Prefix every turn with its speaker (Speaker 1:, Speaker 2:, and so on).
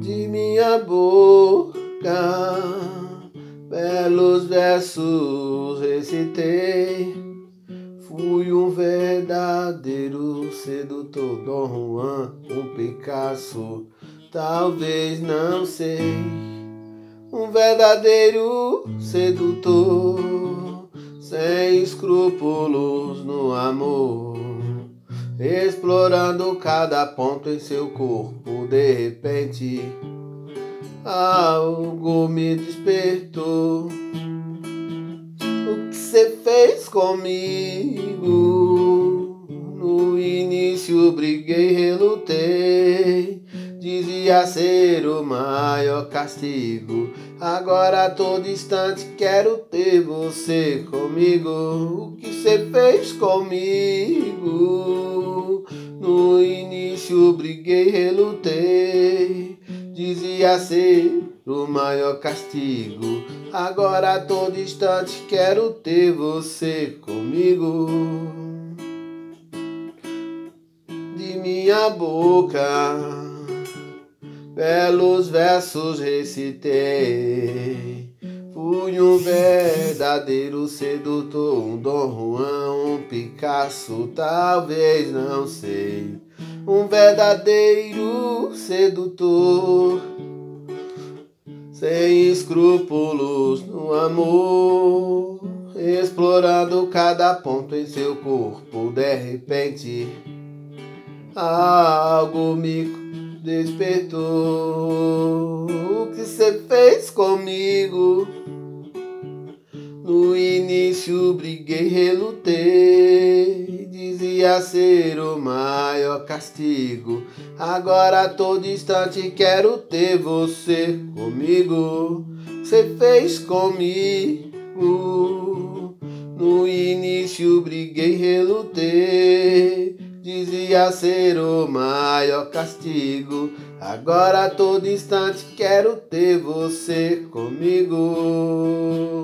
Speaker 1: de minha boca. Belos versos recitei. Fui um verdadeiro sedutor, Dom Juan, um Picasso, talvez não sei. Um verdadeiro sedutor, sem escrúpulos no amor, explorando cada ponto em seu corpo. De repente, algo me despertou. O que você fez comigo? No início briguei, relutei. Dizia ser o maior castigo. Agora todo instante quero ter você comigo. O que você fez comigo? No início briguei, relutei. Dizia ser o maior castigo. Agora todo instante quero ter você comigo. De minha boca belos versos recitei. Um verdadeiro sedutor, um Dom Juan, um Picasso, talvez não sei. Um verdadeiro sedutor, sem escrúpulos no amor, explorando cada ponto em seu corpo. De repente, algo me despertou. O que você fez comigo? Início briguei, relutei. Dizia ser o maior castigo. Agora a todo instante quero ter você comigo. Você fez comigo. No início briguei, relutei. Dizia ser o maior castigo. Agora a todo instante quero ter você comigo.